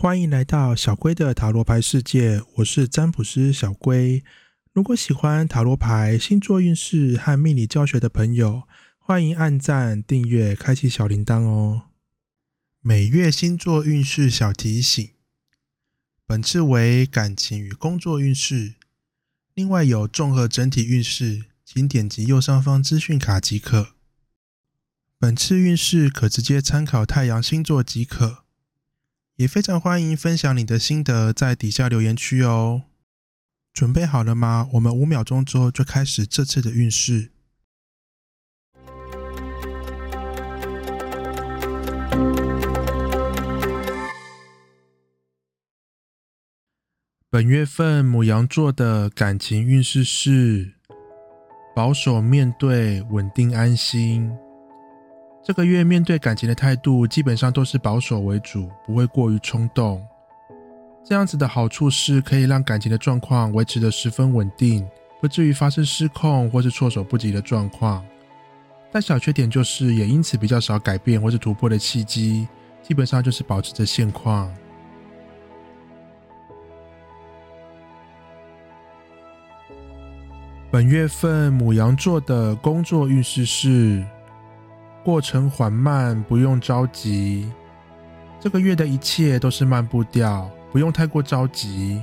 欢迎来到小龟的塔罗牌世界，我是占卜师小龟。如果喜欢塔罗牌、星座运势和命理教学的朋友，欢迎按赞、订阅、开启小铃铛哦。每月星座运势小提醒，本次为感情与工作运势，另外有综合整体运势，请点击右上方资讯卡即可。本次运势可直接参考太阳星座即可，也非常欢迎分享你的心得在底下留言区哦。准备好了吗？我们五秒钟之后就开始这次的运势。本月份母羊座的感情运势是保守面对，稳定安心。这个月面对感情的态度基本上都是保守为主，不会过于冲动。这样子的好处是可以让感情的状况维持的十分稳定，不至于发生失控或是措手不及的状况。但小缺点就是也因此比较少改变或是突破的契机，基本上就是保持着现况。本月份母羊座的工作运势是。过程缓慢，不用着急。这个月的一切都是慢步调，不用太过着急。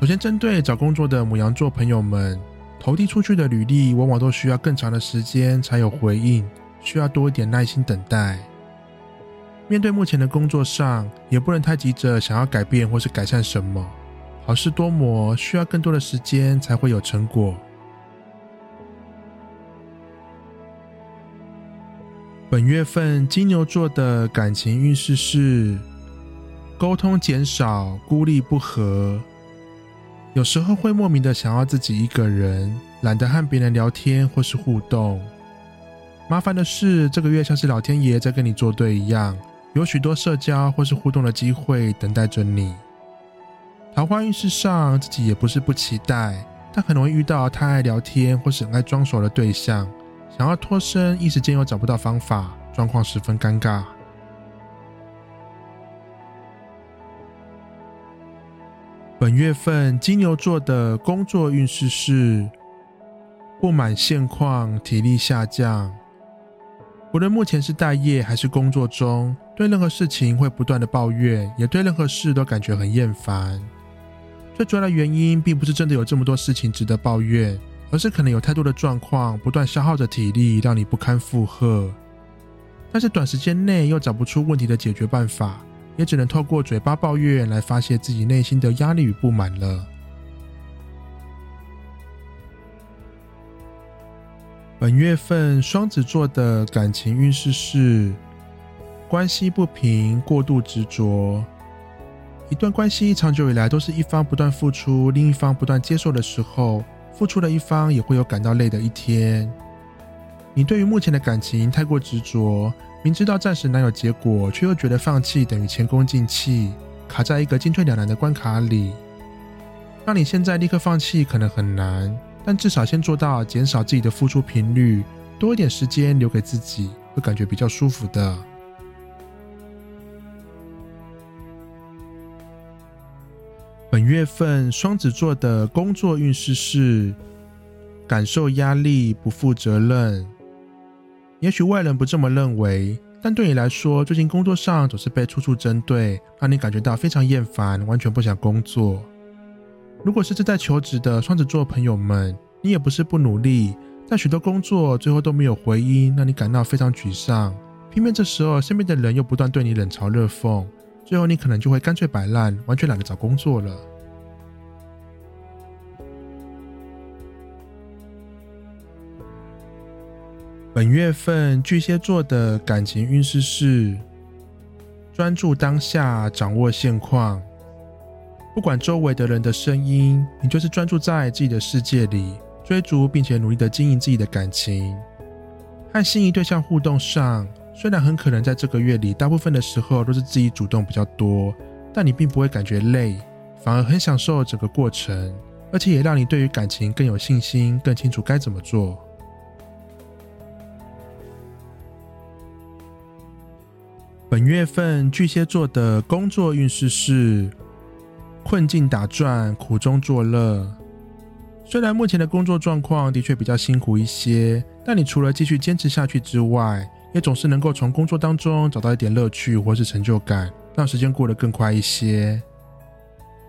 首先，针对找工作的母羊座朋友们，投递出去的履历往往都需要更长的时间才有回应，需要多一点耐心等待。面对目前的工作上，也不能太急着想要改变或是改善什么，好事多磨，需要更多的时间才会有成果。本月份金牛座的感情运势是沟通减少，孤立不和，有时候会莫名的想要自己一个人，懒得和别人聊天或是互动。麻烦的是，这个月像是老天爷在跟你作对一样，有许多社交或是互动的机会等待着你。桃花运势上，自己也不是不期待，但可能会遇到太爱聊天或是很爱装熟的对象。想要脱身，一时间又找不到方法，状况十分尴尬。本月份金牛座的工作运势是不满现况，体力下降。无论目前是待业还是工作中，对任何事情会不断的抱怨，也对任何事都感觉很厌烦。最主要的原因，并不是真的有这么多事情值得抱怨。而是可能有太多的状况不断消耗着体力，让你不堪负荷。但是短时间内又找不出问题的解决办法，也只能透过嘴巴抱怨来发泄自己内心的压力与不满了。本月份双子座的感情运势是关系不平，过度执着。一段关系长久以来都是一方不断付出，另一方不断接受的时候。付出的一方也会有感到累的一天。你对于目前的感情太过执着，明知道暂时难有结果，却又觉得放弃等于前功尽弃，卡在一个进退两难的关卡里。让你现在立刻放弃可能很难，但至少先做到减少自己的付出频率，多一点时间留给自己，会感觉比较舒服的。月份双子座的工作运势是感受压力、不负责任。也许外人不这么认为，但对你来说，最近工作上总是被处处针对，让你感觉到非常厌烦，完全不想工作。如果是正在求职的双子座朋友们，你也不是不努力，但许多工作最后都没有回音，让你感到非常沮丧。偏偏这时候，身边的人又不断对你冷嘲热讽。最后，你可能就会干脆摆烂，完全懒得找工作了。月份巨蟹座的感情运势是专注当下，掌握现况。不管周围的人的声音，你就是专注在自己的世界里，追逐并且努力的经营自己的感情。和心仪对象互动上。虽然很可能在这个月里，大部分的时候都是自己主动比较多，但你并不会感觉累，反而很享受整个过程，而且也让你对于感情更有信心，更清楚该怎么做。本月份巨蟹座的工作运势是困境打转，苦中作乐。虽然目前的工作状况的确比较辛苦一些，但你除了继续坚持下去之外，也总是能够从工作当中找到一点乐趣或是成就感，让时间过得更快一些。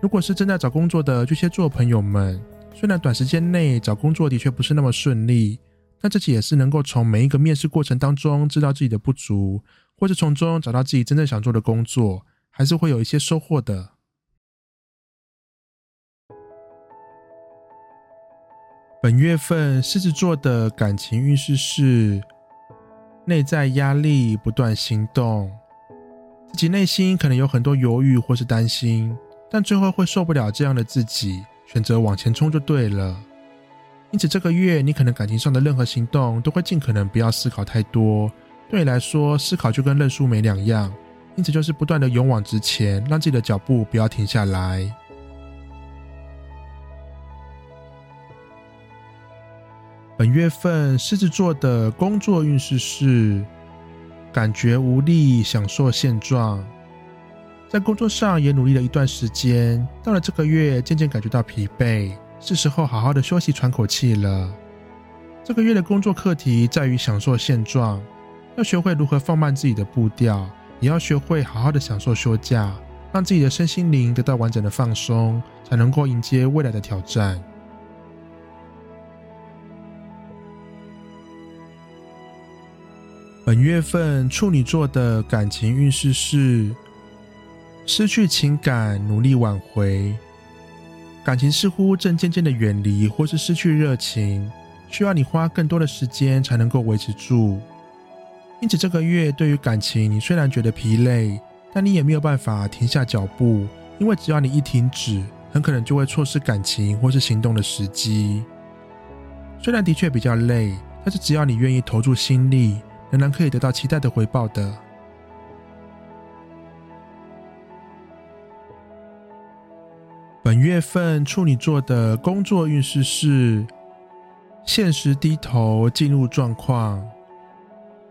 如果是正在找工作的巨蟹座朋友们，虽然短时间内找工作的确不是那么顺利，那自己也是能够从每一个面试过程当中知道自己的不足。或是从中找到自己真正想做的工作，还是会有一些收获的。本月份狮子座的感情运势是内在压力不断，行动自己内心可能有很多犹豫或是担心，但最后会受不了这样的自己，选择往前冲就对了。因此这个月你可能感情上的任何行动都会尽可能不要思考太多。对你来说，思考就跟认输没两样，因此就是不断的勇往直前，让自己的脚步不要停下来。本月份狮子座的工作运势是感觉无力，享受现状。在工作上也努力了一段时间，到了这个月渐渐感觉到疲惫，是时候好好的休息喘口气了。这个月的工作课题在于享受现状。要学会如何放慢自己的步调，也要学会好好的享受休假，让自己的身心灵得到完整的放松，才能够迎接未来的挑战。本月份处女座的感情运势是失去情感，努力挽回，感情似乎正渐渐的远离，或是失去热情，需要你花更多的时间才能够维持住。因此，这个月对于感情，你虽然觉得疲累，但你也没有办法停下脚步，因为只要你一停止，很可能就会错失感情或是行动的时机。虽然的确比较累，但是只要你愿意投注心力，仍然可以得到期待的回报的。本月份处女座的工作运势是：现实低头，进入状况。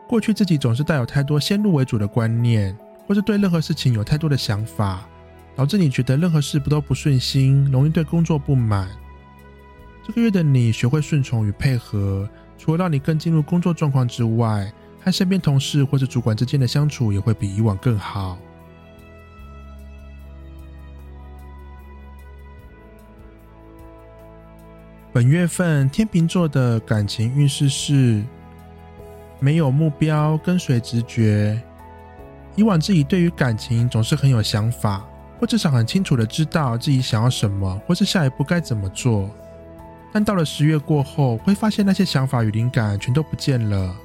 过去自己总是带有太多先入为主的观念，或是对任何事情有太多的想法，导致你觉得任何事不都不顺心，容易对工作不满。这个月的你学会顺从与配合，除了让你更进入工作状况之外，和身边同事或者主管之间的相处也会比以往更好。本月份天秤座的感情运势是。没有目标，跟随直觉。以往自己对于感情总是很有想法，或至少很清楚的知道自己想要什么，或是下一步该怎么做。但到了十月过后，会发现那些想法与灵感全都不见了。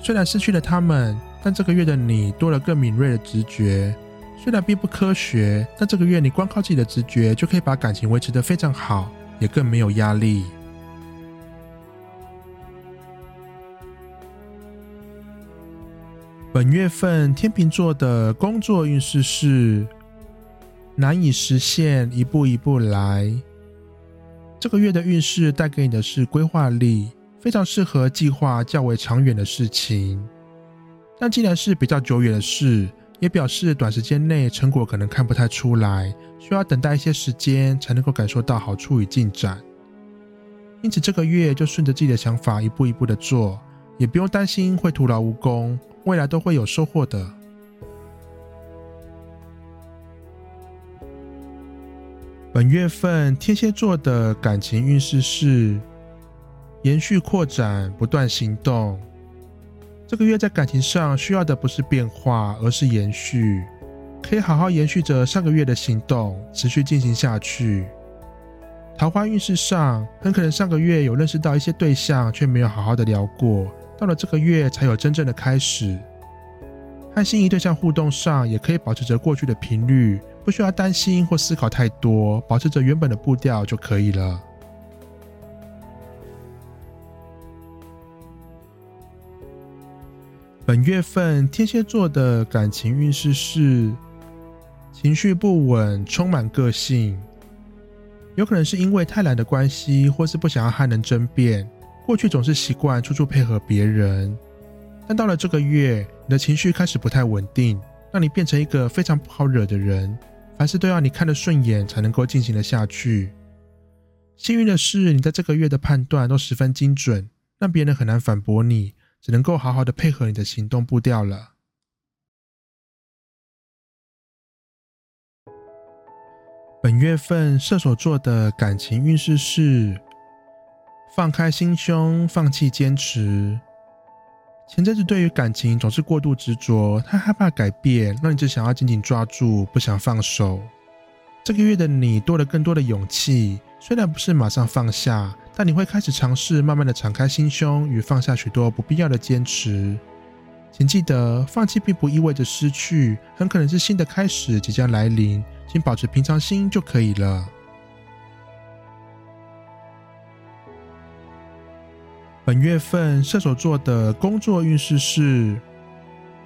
虽然失去了他们，但这个月的你多了更敏锐的直觉。虽然并不科学，但这个月你光靠自己的直觉就可以把感情维持得非常好，也更没有压力。本月份天秤座的工作运势是难以实现，一步一步来。这个月的运势带给你的是规划力，非常适合计划较为长远的事情。但既然是比较久远的事，也表示短时间内成果可能看不太出来，需要等待一些时间才能够感受到好处与进展。因此，这个月就顺着自己的想法一步一步的做，也不用担心会徒劳无功。未来都会有收获的。本月份天蝎座的感情运势是延续扩展，不断行动。这个月在感情上需要的不是变化，而是延续，可以好好延续着上个月的行动，持续进行下去。桃花运势上，很可能上个月有认识到一些对象，却没有好好的聊过。到了这个月才有真正的开始，和心仪对象互动上也可以保持着过去的频率，不需要担心或思考太多，保持着原本的步调就可以了。本月份天蝎座的感情运势是情绪不稳，充满个性，有可能是因为太懒的关系，或是不想要和人争辩。过去总是习惯处处配合别人，但到了这个月，你的情绪开始不太稳定，让你变成一个非常不好惹的人，凡事都要你看得顺眼才能够进行的下去。幸运的是，你在这个月的判断都十分精准，让别人很难反驳你，只能够好好的配合你的行动步调了。本月份射手座的感情运势是：放开心胸，放弃坚持。前阵子对于感情总是过度执着，太害怕改变，让你只想要紧紧抓住，不想放手。这个月的你多了更多的勇气，虽然不是马上放下，但你会开始尝试慢慢的敞开心胸，与放下许多不必要的坚持。请记得，放弃并不意味着失去，很可能是新的开始即将来临，请保持平常心就可以了。本月份射手座的工作运势是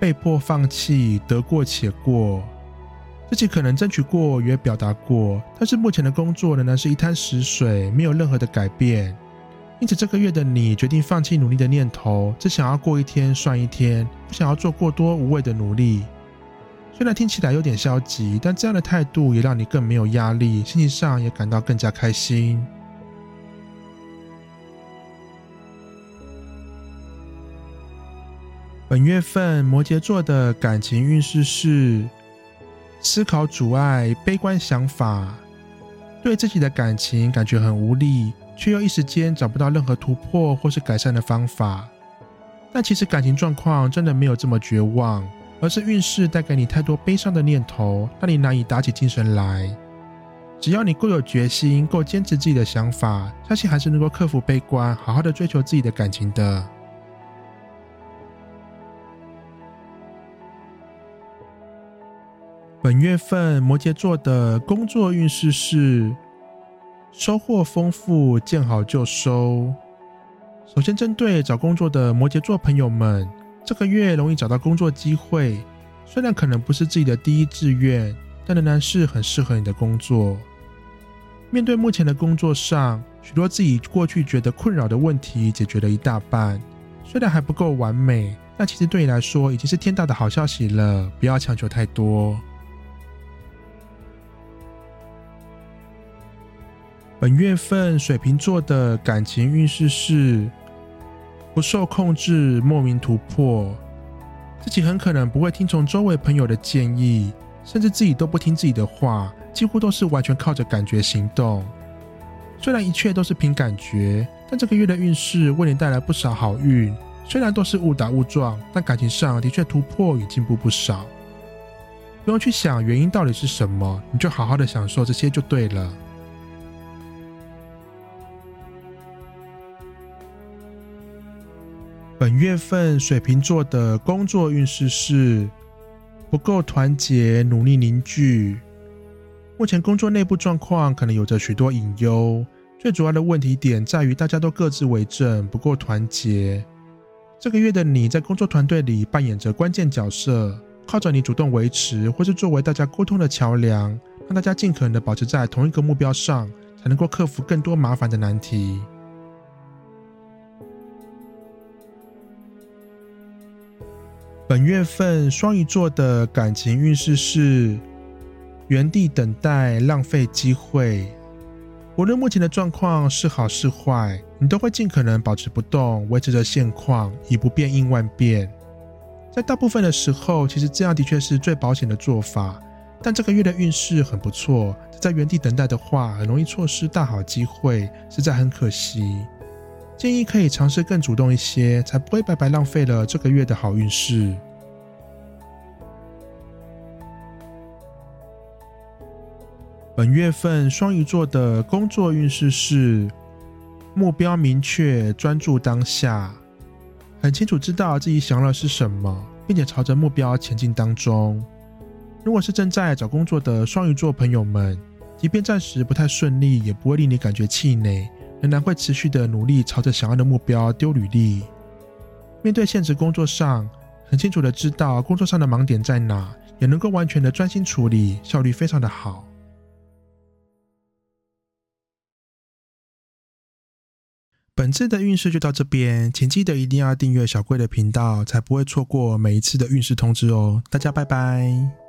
被迫放弃，得过且过。自己可能争取过，也表达过，但是目前的工作仍然是一滩死水，没有任何的改变。因此，这个月的你决定放弃努力的念头，只想要过一天算一天，不想要做过多无谓的努力。虽然听起来有点消极，但这样的态度也让你更没有压力，心情上也感到更加开心。本月份摩羯座的感情运势是思考阻碍、悲观想法，对自己的感情感觉很无力，却又一时间找不到任何突破或是改善的方法。但其实感情状况真的没有这么绝望，而是运势带给你太多悲伤的念头，让你难以打起精神来。只要你够有决心，够坚持自己的想法，相信还是能够克服悲观，好好的追求自己的感情的。本月份摩羯座的工作运势是收获丰富，见好就收。首先，针对找工作的摩羯座朋友们，这个月容易找到工作机会，虽然可能不是自己的第一志愿，但仍然是很适合你的工作。面对目前的工作上，许多自己过去觉得困扰的问题解决了一大半，虽然还不够完美，但其实对你来说已经是天大的好消息了。不要强求太多。本月份水瓶座的感情运势是不受控制、莫名突破，自己很可能不会听从周围朋友的建议，甚至自己都不听自己的话，几乎都是完全靠着感觉行动。虽然一切都是凭感觉，但这个月的运势为你带来不少好运。虽然都是误打误撞，但感情上的确突破与进步不少。不用去想原因到底是什么，你就好好的享受这些就对了。本月份水瓶座的工作运势是不够团结、努力凝聚。目前工作内部状况可能有着许多隐忧，最主要的问题点在于大家都各自为政，不够团结。这个月的你在工作团队里扮演着关键角色，靠着你主动维持，或是作为大家沟通的桥梁，让大家尽可能的保持在同一个目标上，才能够克服更多麻烦的难题。本月份双鱼座的感情运势是原地等待，浪费机会。无论目前的状况是好是坏，你都会尽可能保持不动，维持着现况，以不变应万变。在大部分的时候，其实这样的确是最保险的做法。但这个月的运势很不错，在原地等待的话，很容易错失大好机会，实在很可惜。建议可以尝试更主动一些，才不会白白浪费了这个月的好运势。本月份双鱼座的工作运势是目标明确，专注当下，很清楚知道自己想要的是什么，并且朝着目标前进当中。如果是正在找工作的双鱼座朋友们，即便暂时不太顺利，也不会令你感觉气馁。仍然会持续的努力，朝着想要的目标丢履历。面对现实工作上，很清楚的知道工作上的盲点在哪，也能够完全的专心处理，效率非常的好。本次的运势就到这边，请记得一定要订阅小贵的频道，才不会错过每一次的运势通知哦。大家拜拜。